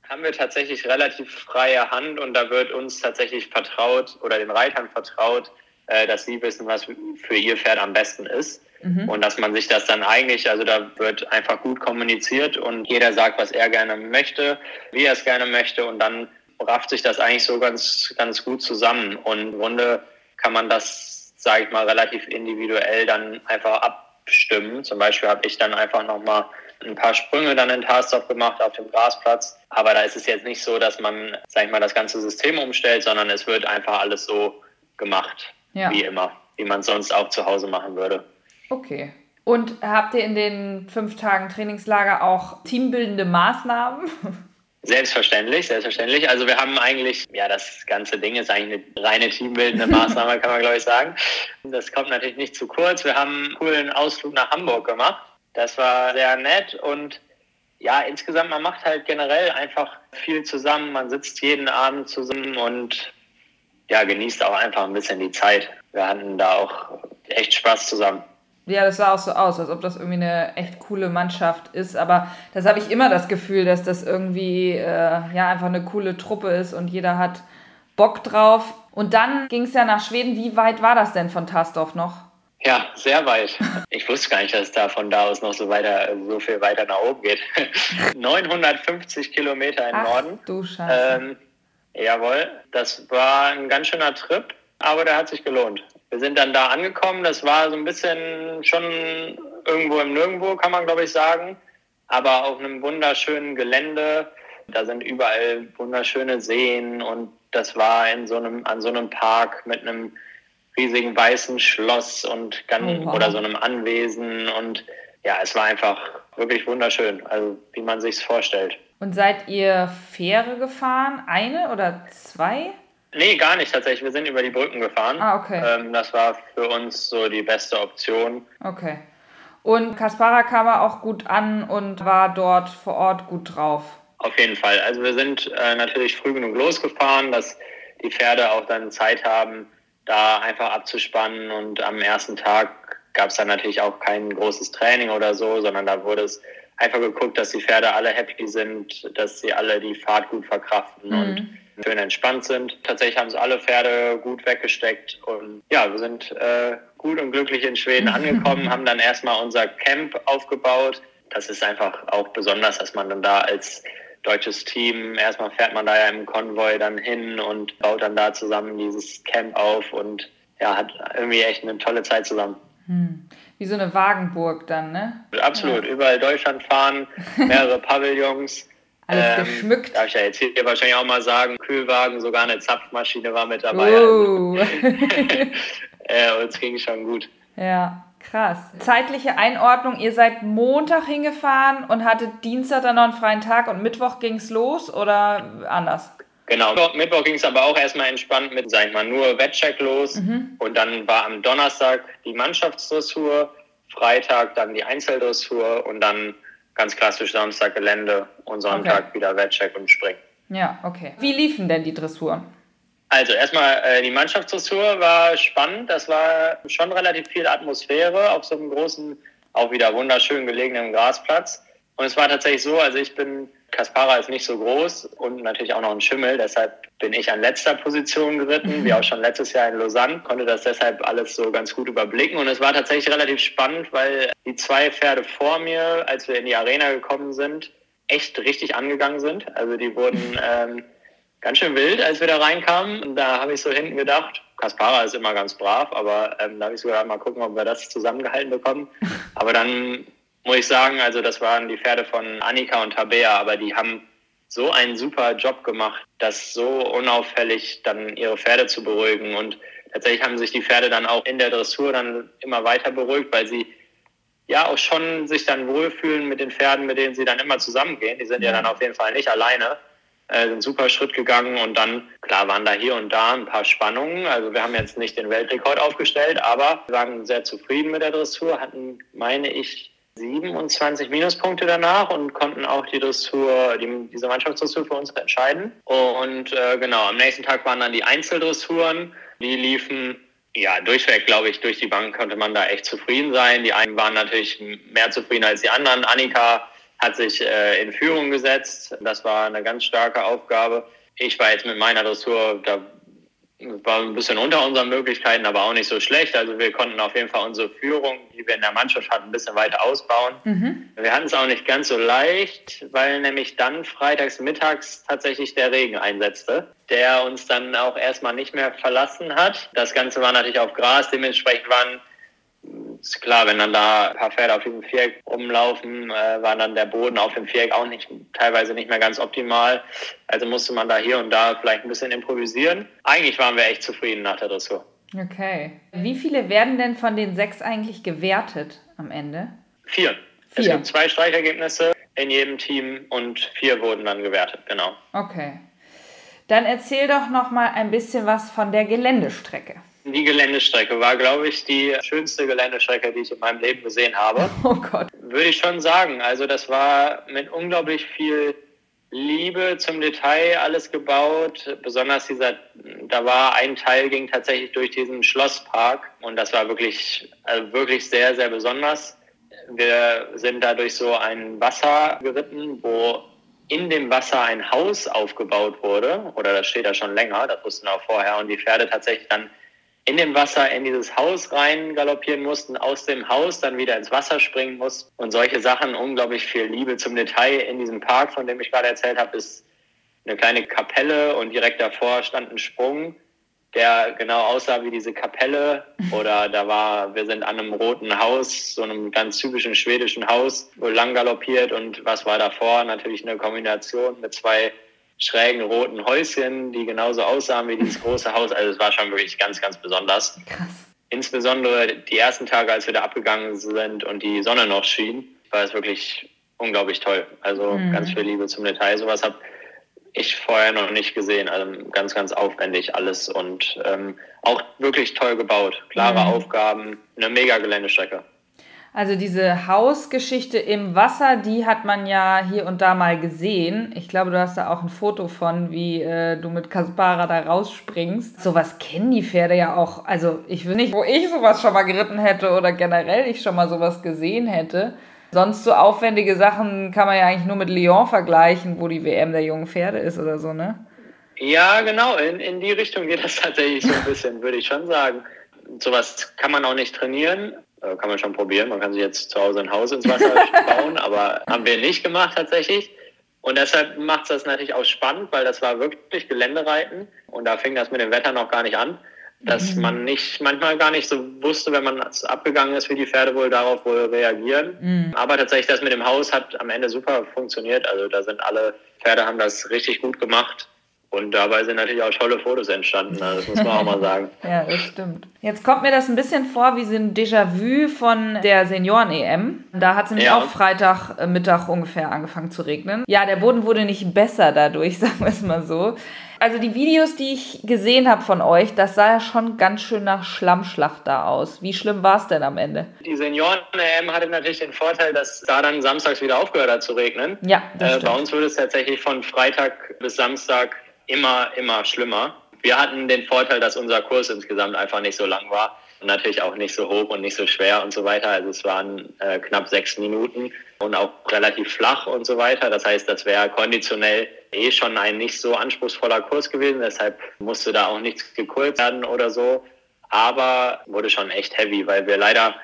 haben wir tatsächlich relativ freie Hand und da wird uns tatsächlich vertraut oder den Reitern vertraut, äh, dass sie wissen, was für ihr Pferd am besten ist. Mhm. Und dass man sich das dann eigentlich, also da wird einfach gut kommuniziert und jeder sagt, was er gerne möchte, wie er es gerne möchte und dann rafft sich das eigentlich so ganz, ganz gut zusammen. Und im Grunde kann man das, sage ich mal, relativ individuell dann einfach abstimmen. Zum Beispiel habe ich dann einfach nochmal ein paar Sprünge dann in Tarsdorf gemacht auf dem Grasplatz. Aber da ist es jetzt nicht so, dass man, sag ich mal, das ganze System umstellt, sondern es wird einfach alles so gemacht, ja. wie immer, wie man sonst auch zu Hause machen würde. Okay. Und habt ihr in den fünf Tagen Trainingslager auch teambildende Maßnahmen? Selbstverständlich, selbstverständlich. Also wir haben eigentlich, ja, das ganze Ding ist eigentlich eine reine teambildende Maßnahme, kann man glaube ich sagen. Das kommt natürlich nicht zu kurz. Wir haben einen coolen Ausflug nach Hamburg gemacht. Das war sehr nett und ja, insgesamt, man macht halt generell einfach viel zusammen. Man sitzt jeden Abend zusammen und ja, genießt auch einfach ein bisschen die Zeit. Wir hatten da auch echt Spaß zusammen. Ja, das sah auch so aus, als ob das irgendwie eine echt coole Mannschaft ist. Aber das habe ich immer das Gefühl, dass das irgendwie äh, ja einfach eine coole Truppe ist und jeder hat Bock drauf. Und dann ging es ja nach Schweden. Wie weit war das denn von Tarsdorf noch? Ja, sehr weit. Ich wusste gar nicht, dass es da von da aus noch so weiter, so viel weiter nach oben geht. 950 Kilometer im Ach, Norden. Du Scheiße. Ähm, jawohl, das war ein ganz schöner Trip, aber der hat sich gelohnt. Wir sind dann da angekommen. Das war so ein bisschen schon irgendwo im Nirgendwo, kann man glaube ich sagen. Aber auf einem wunderschönen Gelände. Da sind überall wunderschöne Seen und das war in so einem, an so einem Park mit einem riesigen weißen Schloss und ganz, oh, wow. oder so einem Anwesen und ja, es war einfach wirklich wunderschön, also wie man sich's vorstellt. Und seid ihr Fähre gefahren? Eine oder zwei? Nee, gar nicht tatsächlich. Wir sind über die Brücken gefahren. Ah, okay. Ähm, das war für uns so die beste Option. Okay. Und Kaspara kam auch gut an und war dort vor Ort gut drauf. Auf jeden Fall. Also wir sind äh, natürlich früh genug losgefahren, dass die Pferde auch dann Zeit haben, da einfach abzuspannen. Und am ersten Tag gab es dann natürlich auch kein großes Training oder so, sondern da wurde es einfach geguckt, dass die Pferde alle happy sind, dass sie alle die Fahrt gut verkraften mhm. und schön entspannt sind. Tatsächlich haben es alle Pferde gut weggesteckt und ja, wir sind äh, gut und glücklich in Schweden angekommen, haben dann erstmal unser Camp aufgebaut. Das ist einfach auch besonders, dass man dann da als deutsches Team, erstmal fährt man da ja im Konvoi dann hin und baut dann da zusammen dieses Camp auf und ja, hat irgendwie echt eine tolle Zeit zusammen. Hm. Wie so eine Wagenburg dann, ne? Absolut, ja. überall Deutschland fahren, mehrere Pavillons. Alles ähm, geschmückt. Darf ich ja jetzt hier wahrscheinlich auch mal sagen, Kühlwagen, sogar eine Zapfmaschine war mit dabei. Uh. Also, uns ging schon gut. Ja, krass. Zeitliche Einordnung, ihr seid Montag hingefahren und hattet Dienstag dann noch einen freien Tag und Mittwoch ging es los oder anders? Genau, Mittwoch ging es aber auch erstmal entspannt mit, sag ich mal, nur Wettcheck los. Mhm. Und dann war am Donnerstag die Mannschaftsdressur, Freitag dann die Einzeldressur und dann ganz klassisch Samstag Gelände und Sonntag okay. wieder Wettcheck und Springen. Ja, okay. Wie liefen denn die Dressuren? Also erstmal äh, die Mannschaftsdressur war spannend. Das war schon relativ viel Atmosphäre auf so einem großen, auch wieder wunderschön gelegenen Grasplatz. Und es war tatsächlich so, also ich bin, Kaspara ist nicht so groß und natürlich auch noch ein Schimmel, deshalb bin ich an letzter Position geritten, wie auch schon letztes Jahr in Lausanne, konnte das deshalb alles so ganz gut überblicken. Und es war tatsächlich relativ spannend, weil die zwei Pferde vor mir, als wir in die Arena gekommen sind, echt richtig angegangen sind. Also die wurden ähm, ganz schön wild, als wir da reinkamen. Und da habe ich so hinten gedacht, Kaspara ist immer ganz brav, aber ähm, da habe ich sogar mal gucken, ob wir das zusammengehalten bekommen. Aber dann muss ich sagen, also das waren die Pferde von Annika und Tabea, aber die haben so einen super Job gemacht, das so unauffällig dann ihre Pferde zu beruhigen. Und tatsächlich haben sich die Pferde dann auch in der Dressur dann immer weiter beruhigt, weil sie ja auch schon sich dann wohlfühlen mit den Pferden, mit denen sie dann immer zusammengehen. Die sind ja dann auf jeden Fall nicht alleine. Äh, sind super Schritt gegangen und dann, klar, waren da hier und da ein paar Spannungen. Also wir haben jetzt nicht den Weltrekord aufgestellt, aber wir waren sehr zufrieden mit der Dressur, hatten, meine ich, 27 Minuspunkte danach und konnten auch die Dressur, die, diese Mannschaftsdressur für uns entscheiden. Und äh, genau, am nächsten Tag waren dann die Einzeldressuren. Die liefen ja, durchweg, glaube ich, durch die Bank konnte man da echt zufrieden sein. Die einen waren natürlich mehr zufrieden als die anderen. Annika hat sich äh, in Führung gesetzt. Das war eine ganz starke Aufgabe. Ich war jetzt mit meiner Dressur, da war ein bisschen unter unseren Möglichkeiten, aber auch nicht so schlecht. Also wir konnten auf jeden Fall unsere Führung, die wir in der Mannschaft hatten, ein bisschen weiter ausbauen. Mhm. Wir hatten es auch nicht ganz so leicht, weil nämlich dann freitags mittags tatsächlich der Regen einsetzte, der uns dann auch erstmal nicht mehr verlassen hat. Das Ganze war natürlich auf Gras, dementsprechend waren ist klar, wenn dann da ein paar Pferde auf diesem Viereck rumlaufen, äh, war dann der Boden auf dem Viereck auch nicht, teilweise nicht mehr ganz optimal. Also musste man da hier und da vielleicht ein bisschen improvisieren. Eigentlich waren wir echt zufrieden nach der Dressur. Okay. Wie viele werden denn von den sechs eigentlich gewertet am Ende? Vier. vier. Es gibt zwei Streichergebnisse in jedem Team und vier wurden dann gewertet, genau. Okay. Dann erzähl doch noch mal ein bisschen was von der Geländestrecke. Die Geländestrecke war, glaube ich, die schönste Geländestrecke, die ich in meinem Leben gesehen habe. Oh Gott. Würde ich schon sagen. Also das war mit unglaublich viel Liebe zum Detail alles gebaut. Besonders dieser, da war ein Teil ging tatsächlich durch diesen Schlosspark und das war wirklich, also wirklich sehr, sehr besonders. Wir sind da durch so ein Wasser geritten, wo in dem Wasser ein Haus aufgebaut wurde, oder das steht da schon länger, das wussten wir auch vorher, und die Pferde tatsächlich dann in dem Wasser in dieses Haus rein galoppieren mussten, aus dem Haus dann wieder ins Wasser springen mussten und solche Sachen, unglaublich viel Liebe zum Detail in diesem Park, von dem ich gerade erzählt habe, ist eine kleine Kapelle und direkt davor stand ein Sprung, der genau aussah wie diese Kapelle oder da war, wir sind an einem roten Haus, so einem ganz typischen schwedischen Haus, wo lang galoppiert und was war davor? Natürlich eine Kombination mit zwei schrägen roten Häuschen, die genauso aussahen wie dieses große Haus. Also es war schon wirklich ganz, ganz besonders. Krass. Insbesondere die ersten Tage, als wir da abgegangen sind und die Sonne noch schien, war es wirklich unglaublich toll. Also mhm. ganz viel Liebe zum Detail. Sowas habe ich vorher noch nicht gesehen. Also ganz, ganz aufwendig alles und ähm, auch wirklich toll gebaut. Klare mhm. Aufgaben, eine mega Geländestrecke. Also diese Hausgeschichte im Wasser, die hat man ja hier und da mal gesehen. Ich glaube, du hast da auch ein Foto von, wie äh, du mit Kaspara da rausspringst. Sowas kennen die Pferde ja auch. Also ich will nicht, wo ich sowas schon mal geritten hätte oder generell ich schon mal sowas gesehen hätte. Sonst so aufwendige Sachen kann man ja eigentlich nur mit Lyon vergleichen, wo die WM der jungen Pferde ist oder so, ne? Ja, genau. In, in die Richtung geht das tatsächlich so ein bisschen, würde ich schon sagen. Sowas kann man auch nicht trainieren. Äh, kann man schon probieren. Man kann sich jetzt zu Hause ein Haus ins Wasser bauen, aber haben wir nicht gemacht tatsächlich. Und deshalb macht es das natürlich auch spannend, weil das war wirklich Geländereiten und da fing das mit dem Wetter noch gar nicht an, dass mhm. man nicht manchmal gar nicht so wusste, wenn man abgegangen ist, wie die Pferde wohl darauf wohl reagieren. Mhm. Aber tatsächlich das mit dem Haus hat am Ende super funktioniert. Also da sind alle Pferde haben das richtig gut gemacht. Und dabei sind natürlich auch tolle Fotos entstanden, ne? das muss man auch mal sagen. ja, das stimmt. Jetzt kommt mir das ein bisschen vor wie so ein Déjà-vu von der Senioren-EM. Da hat es nämlich ja. auch Freitagmittag ungefähr angefangen zu regnen. Ja, der Boden wurde nicht besser dadurch, sagen wir es mal so. Also die Videos, die ich gesehen habe von euch, das sah ja schon ganz schön nach Schlammschlacht da aus. Wie schlimm war es denn am Ende? Die Senioren-EM hatte natürlich den Vorteil, dass da dann samstags wieder aufgehört hat zu regnen. Ja, äh, bei uns wurde es tatsächlich von Freitag bis Samstag immer, immer schlimmer. Wir hatten den Vorteil, dass unser Kurs insgesamt einfach nicht so lang war und natürlich auch nicht so hoch und nicht so schwer und so weiter. Also es waren äh, knapp sechs Minuten und auch relativ flach und so weiter. Das heißt, das wäre konditionell eh schon ein nicht so anspruchsvoller Kurs gewesen. Deshalb musste da auch nichts gekurzt werden oder so. Aber wurde schon echt heavy, weil wir leider,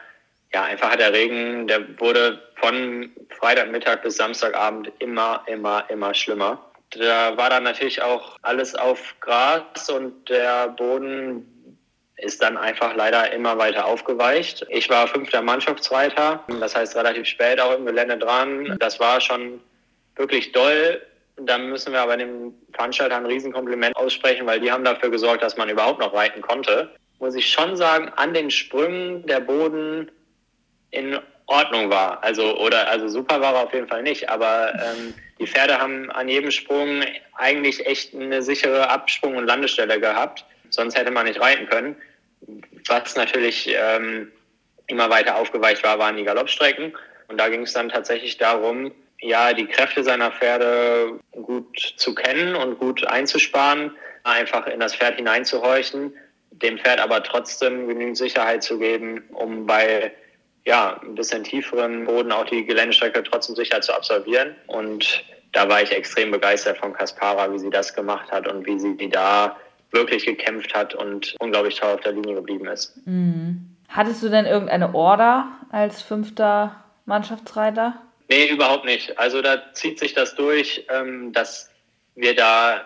ja, einfach hat der Regen, der wurde von Freitagmittag bis Samstagabend immer, immer, immer schlimmer. Da war dann natürlich auch alles auf Gras und der Boden ist dann einfach leider immer weiter aufgeweicht. Ich war fünfter Mannschaftsreiter, das heißt relativ spät auch im Gelände dran. Das war schon wirklich doll. Da müssen wir aber dem Veranstalter ein Riesenkompliment aussprechen, weil die haben dafür gesorgt, dass man überhaupt noch reiten konnte. Muss ich schon sagen, an den Sprüngen der Boden in Ordnung war. Also, oder, also super war er auf jeden Fall nicht, aber ähm, die Pferde haben an jedem Sprung eigentlich echt eine sichere Absprung- und Landestelle gehabt. Sonst hätte man nicht reiten können. Was natürlich ähm, immer weiter aufgeweicht war, waren die Galoppstrecken. Und da ging es dann tatsächlich darum, ja, die Kräfte seiner Pferde gut zu kennen und gut einzusparen, einfach in das Pferd hineinzuhorchen, dem Pferd aber trotzdem genügend Sicherheit zu geben, um bei ja, ein bisschen tieferen Boden auch die Geländestrecke trotzdem sicher zu absolvieren. Und da war ich extrem begeistert von Kaspara, wie sie das gemacht hat und wie sie die da wirklich gekämpft hat und unglaublich toll auf der Linie geblieben ist. Mhm. Hattest du denn irgendeine Order als fünfter Mannschaftsreiter? Nee, überhaupt nicht. Also da zieht sich das durch, ähm, dass wir da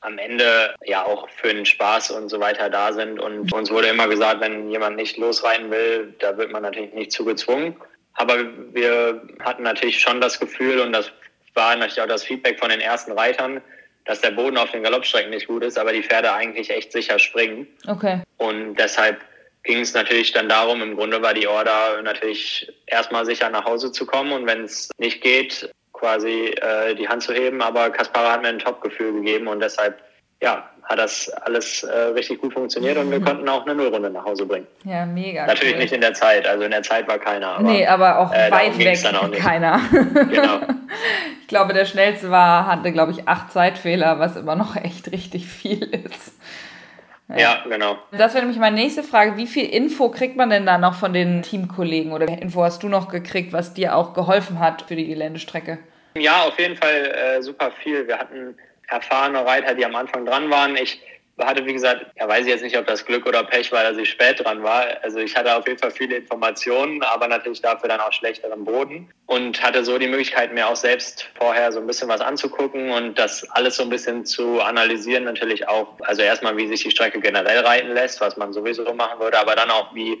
am Ende ja auch für den Spaß und so weiter da sind. Und uns wurde immer gesagt, wenn jemand nicht losreiten will, da wird man natürlich nicht zu gezwungen. Aber wir hatten natürlich schon das Gefühl, und das war natürlich auch das Feedback von den ersten Reitern, dass der Boden auf den Galoppstrecken nicht gut ist, aber die Pferde eigentlich echt sicher springen. Okay. Und deshalb ging es natürlich dann darum, im Grunde war die Order natürlich erstmal sicher nach Hause zu kommen und wenn es nicht geht, quasi äh, die Hand zu heben. Aber Kaspara hat mir ein Top-Gefühl gegeben und deshalb ja, hat das alles äh, richtig gut funktioniert und wir mhm. konnten auch eine Nullrunde nach Hause bringen. Ja, mega. Natürlich cool. nicht in der Zeit, also in der Zeit war keiner. Aber, nee, aber auch äh, weit weg auch keiner. genau. Ich glaube, der schnellste war, hatte, glaube ich, acht Zeitfehler, was immer noch echt richtig viel ist. Ja, genau. Das wäre nämlich meine nächste Frage. Wie viel Info kriegt man denn da noch von den Teamkollegen oder Info hast du noch gekriegt, was dir auch geholfen hat für die Geländestrecke? Ja, auf jeden Fall äh, super viel. Wir hatten erfahrene Reiter, die am Anfang dran waren. Ich hatte, wie gesagt, ja, weiß ich jetzt nicht, ob das Glück oder Pech war, dass ich spät dran war. Also ich hatte auf jeden Fall viele Informationen, aber natürlich dafür dann auch schlechteren Boden und hatte so die Möglichkeit, mir auch selbst vorher so ein bisschen was anzugucken und das alles so ein bisschen zu analysieren. Natürlich auch, also erstmal, wie sich die Strecke generell reiten lässt, was man sowieso machen würde, aber dann auch, wie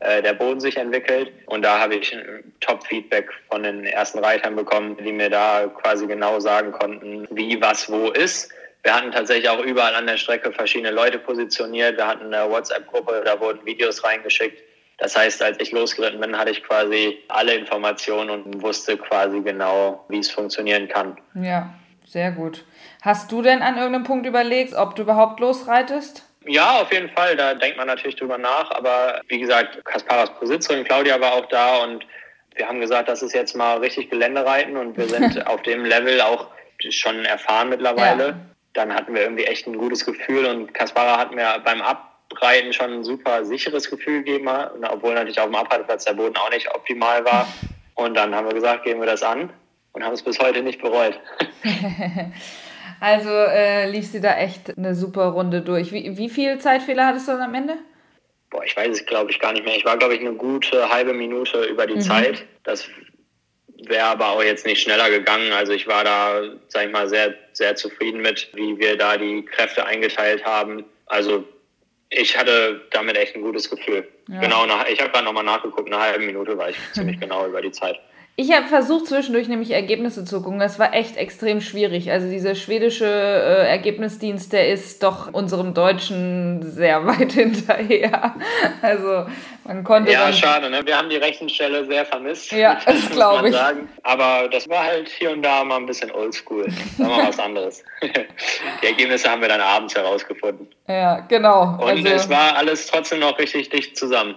äh, der Boden sich entwickelt. Und da habe ich Top-Feedback von den ersten Reitern bekommen, die mir da quasi genau sagen konnten, wie was wo ist. Wir hatten tatsächlich auch überall an der Strecke verschiedene Leute positioniert. Wir hatten eine WhatsApp-Gruppe, da wurden Videos reingeschickt. Das heißt, als ich losgeritten bin, hatte ich quasi alle Informationen und wusste quasi genau, wie es funktionieren kann. Ja, sehr gut. Hast du denn an irgendeinem Punkt überlegt, ob du überhaupt losreitest? Ja, auf jeden Fall. Da denkt man natürlich drüber nach. Aber wie gesagt, Kasparas Besitzerin Claudia war auch da und wir haben gesagt, das ist jetzt mal richtig Geländereiten und wir sind auf dem Level auch schon erfahren mittlerweile. Ja. Dann hatten wir irgendwie echt ein gutes Gefühl und Kaspara hat mir beim Abreiten schon ein super sicheres Gefühl gegeben, obwohl natürlich auf dem Abreiteplatz der Boden auch nicht optimal war. Und dann haben wir gesagt, gehen wir das an und haben es bis heute nicht bereut. Also äh, lief sie da echt eine super Runde durch. Wie, wie viel Zeitfehler hattest du dann am Ende? Boah, ich weiß es, glaube ich, gar nicht mehr. Ich war, glaube ich, eine gute halbe Minute über die mhm. Zeit. Das wäre aber auch jetzt nicht schneller gegangen. Also ich war da, sag ich mal, sehr, sehr zufrieden mit, wie wir da die Kräfte eingeteilt haben. Also ich hatte damit echt ein gutes Gefühl. Ja. Genau, nach, ich habe gerade nochmal nachgeguckt, eine halbe Minute war ich ziemlich genau über die Zeit. Ich habe versucht, zwischendurch nämlich Ergebnisse zu gucken. Das war echt extrem schwierig. Also dieser schwedische äh, Ergebnisdienst, der ist doch unserem Deutschen sehr weit hinterher. Also man konnte. Ja, schade, ne? Wir haben die Rechenstelle sehr vermisst. Ja, das glaube ich. Sagen. Aber das war halt hier und da mal ein bisschen oldschool. Sagen wir mal was anderes. die Ergebnisse haben wir dann abends herausgefunden. Ja, genau. Und also, es war alles trotzdem noch richtig dicht zusammen.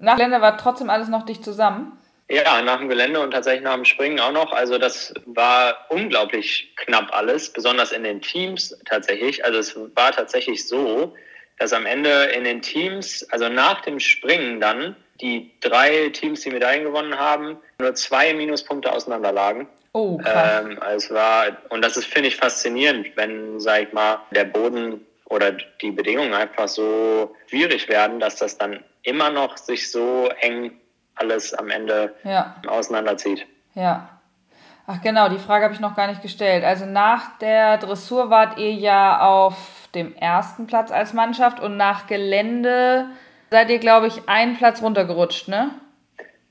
Nach Länder war trotzdem alles noch dicht zusammen? Ja, nach dem Gelände und tatsächlich nach dem Springen auch noch. Also das war unglaublich knapp alles, besonders in den Teams tatsächlich. Also es war tatsächlich so, dass am Ende in den Teams, also nach dem Springen dann, die drei Teams, die Medaillen gewonnen haben, nur zwei Minuspunkte auseinander lagen. Oh, krass. Ähm, also es war, und das ist, finde ich, faszinierend, wenn, sag ich mal, der Boden oder die Bedingungen einfach so schwierig werden, dass das dann immer noch sich so eng alles am Ende ja. auseinanderzieht. Ja. Ach genau, die Frage habe ich noch gar nicht gestellt. Also nach der Dressur wart ihr ja auf dem ersten Platz als Mannschaft und nach Gelände seid ihr, glaube ich, einen Platz runtergerutscht, ne?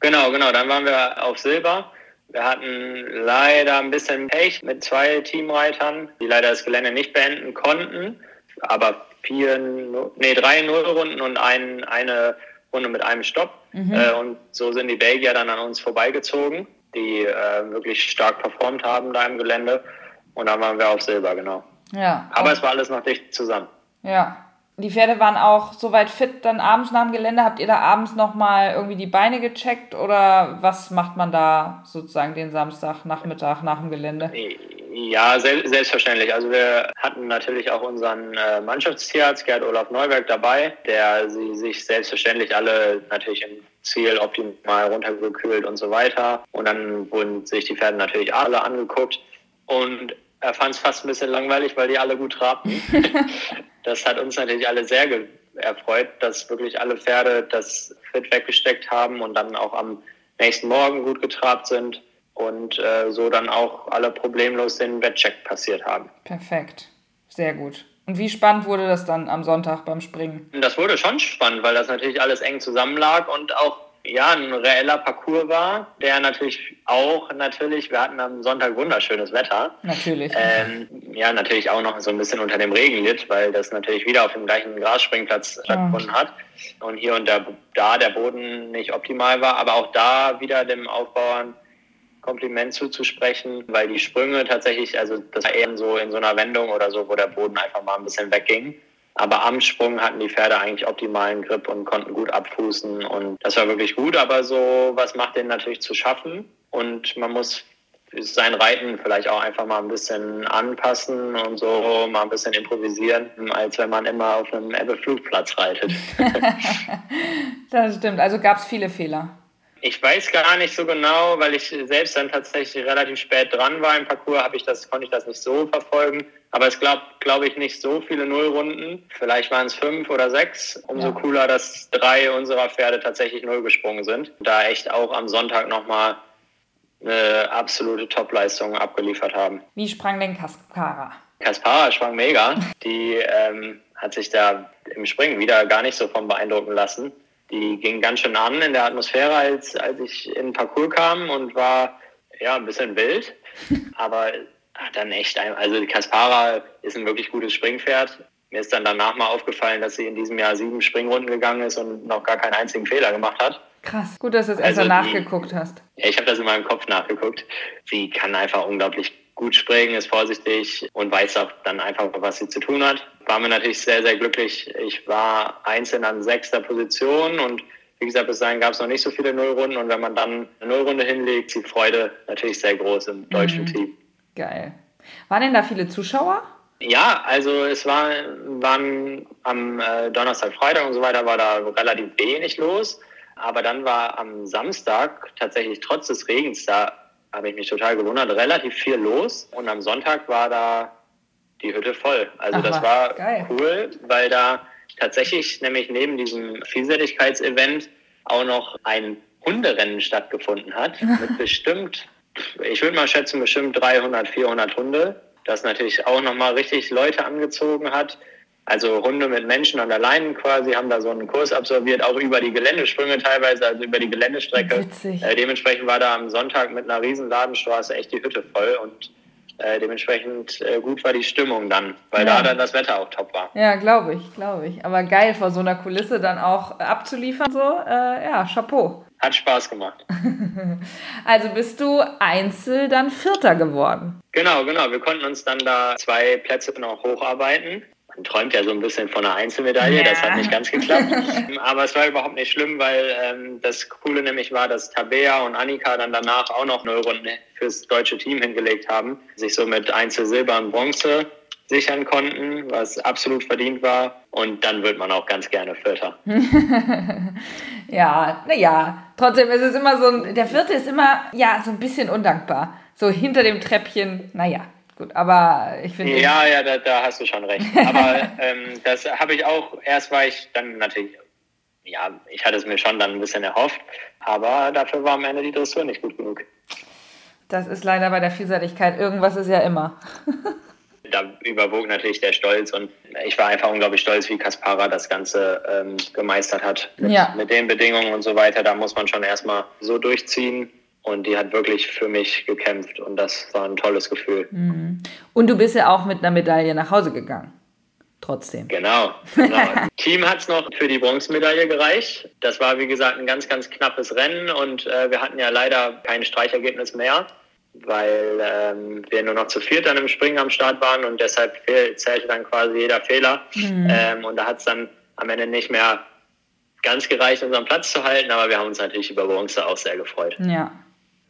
Genau, genau. Dann waren wir auf Silber. Wir hatten leider ein bisschen Pech mit zwei Teamreitern, die leider das Gelände nicht beenden konnten. Aber vier, nee, drei Nullrunden und ein, eine Runde mit einem Stopp. Mhm. Äh, und so sind die Belgier dann an uns vorbeigezogen, die äh, wirklich stark performt haben da im Gelände. Und dann waren wir auf Silber, genau. Ja. Aber es war alles noch dicht zusammen. Ja. Die Pferde waren auch soweit fit, dann abends nach dem Gelände. Habt ihr da abends nochmal irgendwie die Beine gecheckt oder was macht man da sozusagen den Samstagnachmittag nach dem Gelände? Ja, selbstverständlich. Also wir hatten natürlich auch unseren äh, Mannschaftstierarzt Gerd Olaf Neuberg dabei, der sie sich selbstverständlich alle natürlich im Ziel optimal runtergekühlt und so weiter. Und dann wurden sich die Pferde natürlich alle angeguckt. Und er fand es fast ein bisschen langweilig, weil die alle gut trabten. das hat uns natürlich alle sehr erfreut, dass wirklich alle Pferde das Fit weggesteckt haben und dann auch am nächsten Morgen gut getrabt sind und äh, so dann auch alle problemlos den Wettcheck passiert haben. Perfekt, sehr gut. Und wie spannend wurde das dann am Sonntag beim Springen? Das wurde schon spannend, weil das natürlich alles eng zusammenlag und auch ja, ein reeller Parcours war, der natürlich auch, natürlich, wir hatten am Sonntag wunderschönes Wetter. Natürlich. Ähm, ja, natürlich auch noch so ein bisschen unter dem Regen litt, weil das natürlich wieder auf dem gleichen Grasspringplatz stattgefunden hat. Und hier und da, da der Boden nicht optimal war, aber auch da wieder dem Aufbauern Kompliment zuzusprechen, weil die Sprünge tatsächlich, also das war eher so in so einer Wendung oder so, wo der Boden einfach mal ein bisschen wegging. Aber am Sprung hatten die Pferde eigentlich optimalen Grip und konnten gut abfußen und das war wirklich gut. Aber so was macht denen natürlich zu schaffen und man muss sein Reiten vielleicht auch einfach mal ein bisschen anpassen und so mal ein bisschen improvisieren, als wenn man immer auf einem Ebbe-Flugplatz reitet. das stimmt. Also gab es viele Fehler. Ich weiß gar nicht so genau, weil ich selbst dann tatsächlich relativ spät dran war im Parcours, habe ich das, konnte ich das nicht so verfolgen. Aber es glaube glaub ich nicht so viele Nullrunden. Vielleicht waren es fünf oder sechs. Umso ja. cooler, dass drei unserer Pferde tatsächlich null gesprungen sind. Da echt auch am Sonntag nochmal eine absolute Topleistung abgeliefert haben. Wie sprang denn Kaspara? Kaspara sprang mega. Die ähm, hat sich da im Springen wieder gar nicht so von beeindrucken lassen die ging ganz schön an in der Atmosphäre, als, als ich in den Parcours kam und war ja ein bisschen wild. Aber hat dann echt, ein, also die Kaspara ist ein wirklich gutes Springpferd. Mir ist dann danach mal aufgefallen, dass sie in diesem Jahr sieben Springrunden gegangen ist und noch gar keinen einzigen Fehler gemacht hat. Krass, gut, dass du es also erst nachgeguckt hast. Ja, ich habe das in meinem Kopf nachgeguckt. Sie kann einfach unglaublich gut springen, ist vorsichtig und weiß auch dann einfach, was sie zu tun hat. War mir natürlich sehr, sehr glücklich. Ich war einzeln an sechster Position und wie gesagt, bis dahin gab es noch nicht so viele Nullrunden und wenn man dann eine Nullrunde hinlegt, ist die Freude natürlich sehr groß im deutschen mhm. Team. Geil. Waren denn da viele Zuschauer? Ja, also es war, waren am äh, Donnerstag, Freitag und so weiter war da relativ wenig los. Aber dann war am Samstag tatsächlich trotz des Regens da habe ich mich total gewundert, relativ viel los. Und am Sonntag war da die Hütte voll. Also Ach, das war geil. cool, weil da tatsächlich nämlich neben diesem Vielseitigkeitsevent auch noch ein Hunderennen stattgefunden hat mit bestimmt, ich würde mal schätzen, bestimmt 300, 400 Hunde. Das natürlich auch nochmal richtig Leute angezogen hat. Also Hunde mit Menschen an der Leine quasi haben da so einen Kurs absolviert, auch über die Geländesprünge teilweise, also über die Geländestrecke. Äh, dementsprechend war da am Sonntag mit einer riesen Ladenstraße echt die Hütte voll und äh, dementsprechend äh, gut war die Stimmung dann, weil ja. da dann das Wetter auch top war. Ja, glaube ich, glaube ich. Aber geil, vor so einer Kulisse dann auch abzuliefern, so, äh, ja, Chapeau. Hat Spaß gemacht. also bist du Einzel dann Vierter geworden. Genau, genau. Wir konnten uns dann da zwei Plätze noch hocharbeiten man träumt ja so ein bisschen von einer Einzelmedaille, ja. das hat nicht ganz geklappt. Aber es war überhaupt nicht schlimm, weil ähm, das Coole nämlich war, dass Tabea und Annika dann danach auch noch Nullrunden fürs deutsche Team hingelegt haben, sich so mit Einzel Silber und Bronze sichern konnten, was absolut verdient war. Und dann wird man auch ganz gerne Vierter. ja, naja, trotzdem ist es immer so, ein, der Vierte ist immer, ja, so ein bisschen undankbar. So hinter dem Treppchen, naja, gut, aber ich finde. Ja, ja, da, da, hast du schon recht. Aber ähm, das habe ich auch, erst war ich dann natürlich, ja, ich hatte es mir schon dann ein bisschen erhofft, aber dafür war am Ende die Dressur nicht gut genug. Das ist leider bei der Vielseitigkeit. Irgendwas ist ja immer. da überwog natürlich der Stolz und ich war einfach unglaublich stolz, wie Kaspara das Ganze ähm, gemeistert hat. Mit, ja. mit den Bedingungen und so weiter, da muss man schon erstmal so durchziehen. Und die hat wirklich für mich gekämpft und das war ein tolles Gefühl. Mhm. Und du bist ja auch mit einer Medaille nach Hause gegangen. Trotzdem. Genau. genau. Team hat es noch für die Bronzemedaille gereicht. Das war, wie gesagt, ein ganz, ganz knappes Rennen und äh, wir hatten ja leider kein Streichergebnis mehr weil ähm, wir nur noch zu viert dann im Springen am Start waren und deshalb zählte dann quasi jeder Fehler. Mhm. Ähm, und da hat es dann am Ende nicht mehr ganz gereicht, unseren Platz zu halten, aber wir haben uns natürlich über Bronze auch sehr gefreut. Ja,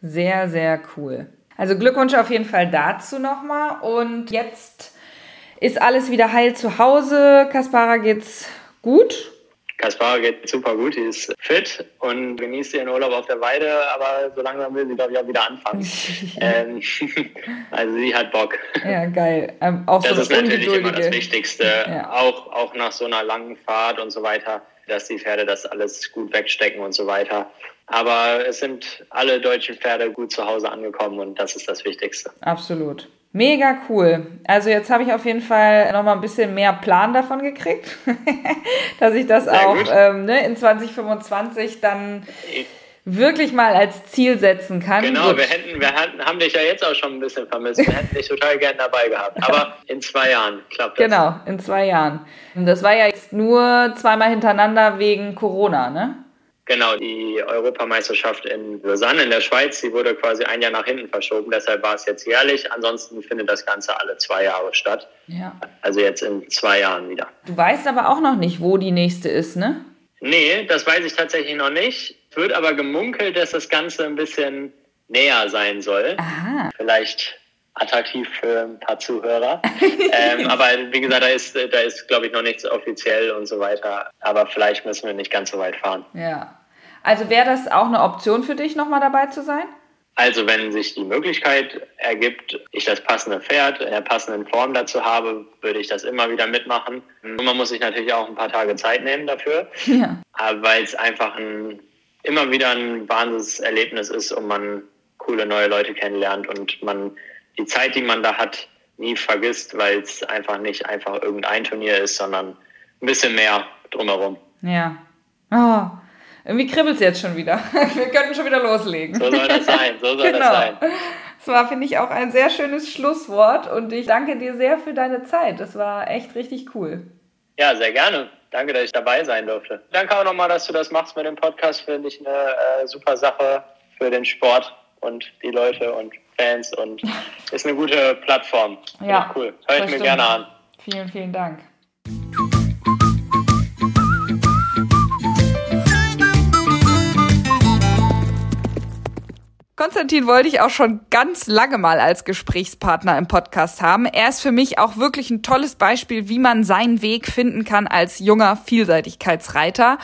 sehr, sehr cool. Also Glückwunsch auf jeden Fall dazu nochmal. Und jetzt ist alles wieder heil zu Hause. Kaspara geht's gut? Kaspar geht super gut, die ist fit und genießt ihren Urlaub auf der Weide, aber so langsam will sie, glaube ich, auch wieder anfangen. ähm, also sie hat Bock. Ja, geil. Ähm, auch das so ist natürlich immer das Wichtigste, ja. auch, auch nach so einer langen Fahrt und so weiter, dass die Pferde das alles gut wegstecken und so weiter. Aber es sind alle deutschen Pferde gut zu Hause angekommen und das ist das Wichtigste. Absolut. Mega cool. Also jetzt habe ich auf jeden Fall noch mal ein bisschen mehr Plan davon gekriegt, dass ich das Sehr auch ähm, ne, in 2025 dann wirklich mal als Ziel setzen kann. Genau, wir hätten, wir hatten, haben dich ja jetzt auch schon ein bisschen vermisst. Wir hätten dich total gern dabei gehabt. Aber in zwei Jahren klappt das. Genau, in zwei Jahren. Und das war ja jetzt nur zweimal hintereinander wegen Corona, ne? Genau, die Europameisterschaft in Lausanne in der Schweiz, die wurde quasi ein Jahr nach hinten verschoben. Deshalb war es jetzt jährlich. Ansonsten findet das Ganze alle zwei Jahre statt. Ja. Also jetzt in zwei Jahren wieder. Du weißt aber auch noch nicht, wo die nächste ist, ne? Nee, das weiß ich tatsächlich noch nicht. Wird aber gemunkelt, dass das Ganze ein bisschen näher sein soll. Aha. Vielleicht attraktiv für ein paar Zuhörer. ähm, aber wie gesagt, da ist, da ist, glaube ich, noch nichts offiziell und so weiter. Aber vielleicht müssen wir nicht ganz so weit fahren. Ja. Also wäre das auch eine Option für dich, nochmal dabei zu sein? Also wenn sich die Möglichkeit ergibt, ich das passende Pferd in der passenden Form dazu habe, würde ich das immer wieder mitmachen. Und man muss sich natürlich auch ein paar Tage Zeit nehmen dafür, ja. weil es einfach ein, immer wieder ein Wahnsinnserlebnis ist und man coole neue Leute kennenlernt und man die Zeit, die man da hat, nie vergisst, weil es einfach nicht einfach irgendein Turnier ist, sondern ein bisschen mehr drumherum. Ja. Oh, irgendwie kribbelt es jetzt schon wieder. Wir könnten schon wieder loslegen. So soll das sein, so soll genau. das sein. Das war, finde ich, auch ein sehr schönes Schlusswort und ich danke dir sehr für deine Zeit. Das war echt richtig cool. Ja, sehr gerne. Danke, dass ich dabei sein durfte. Danke auch nochmal, dass du das machst mit dem Podcast. Finde ich eine äh, super Sache für den Sport und die Leute und Fans und ist eine gute Plattform. Ja, cool. Hör ich mir gerne an. Vielen, vielen Dank. Konstantin wollte ich auch schon ganz lange mal als Gesprächspartner im Podcast haben. Er ist für mich auch wirklich ein tolles Beispiel, wie man seinen Weg finden kann als junger Vielseitigkeitsreiter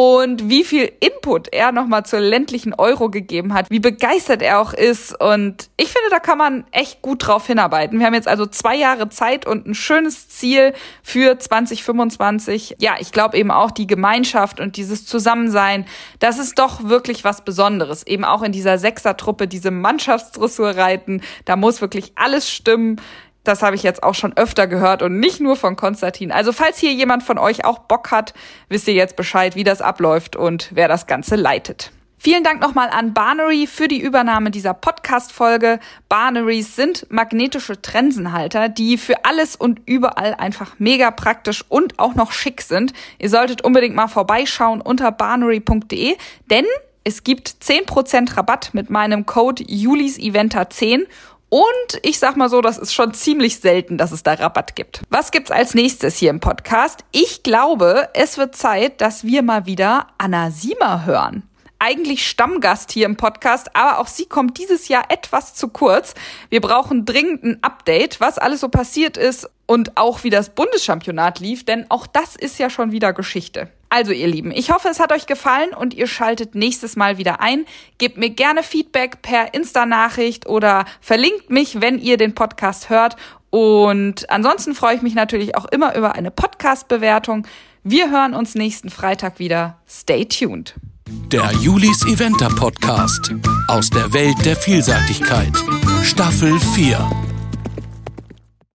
und wie viel Input er nochmal zur ländlichen Euro gegeben hat, wie begeistert er auch ist. Und ich finde, da kann man echt gut drauf hinarbeiten. Wir haben jetzt also zwei Jahre Zeit und ein schönes Ziel für 2025. Ja, ich glaube eben auch die Gemeinschaft und dieses Zusammensein, das ist doch wirklich was Besonderes. Eben auch in dieser Sechsertruppe, diese Mannschaftsdressur reiten, da muss wirklich alles stimmen. Das habe ich jetzt auch schon öfter gehört und nicht nur von Konstantin. Also falls hier jemand von euch auch Bock hat, wisst ihr jetzt Bescheid, wie das abläuft und wer das Ganze leitet. Vielen Dank nochmal an Barnery für die Übernahme dieser Podcast-Folge. Barnerys sind magnetische Trensenhalter, die für alles und überall einfach mega praktisch und auch noch schick sind. Ihr solltet unbedingt mal vorbeischauen unter barnery.de, denn es gibt 10% Rabatt mit meinem Code JulisEventer10 und ich sag mal so, das ist schon ziemlich selten, dass es da Rabatt gibt. Was gibt's als nächstes hier im Podcast? Ich glaube, es wird Zeit, dass wir mal wieder Anna Siemer hören eigentlich Stammgast hier im Podcast, aber auch sie kommt dieses Jahr etwas zu kurz. Wir brauchen dringend ein Update, was alles so passiert ist und auch wie das Bundeschampionat lief, denn auch das ist ja schon wieder Geschichte. Also ihr Lieben, ich hoffe, es hat euch gefallen und ihr schaltet nächstes Mal wieder ein. Gebt mir gerne Feedback per Insta-Nachricht oder verlinkt mich, wenn ihr den Podcast hört. Und ansonsten freue ich mich natürlich auch immer über eine Podcast-Bewertung. Wir hören uns nächsten Freitag wieder. Stay tuned. Der Julis Eventer Podcast. aus der Welt der Vielseitigkeit. Staffel 4.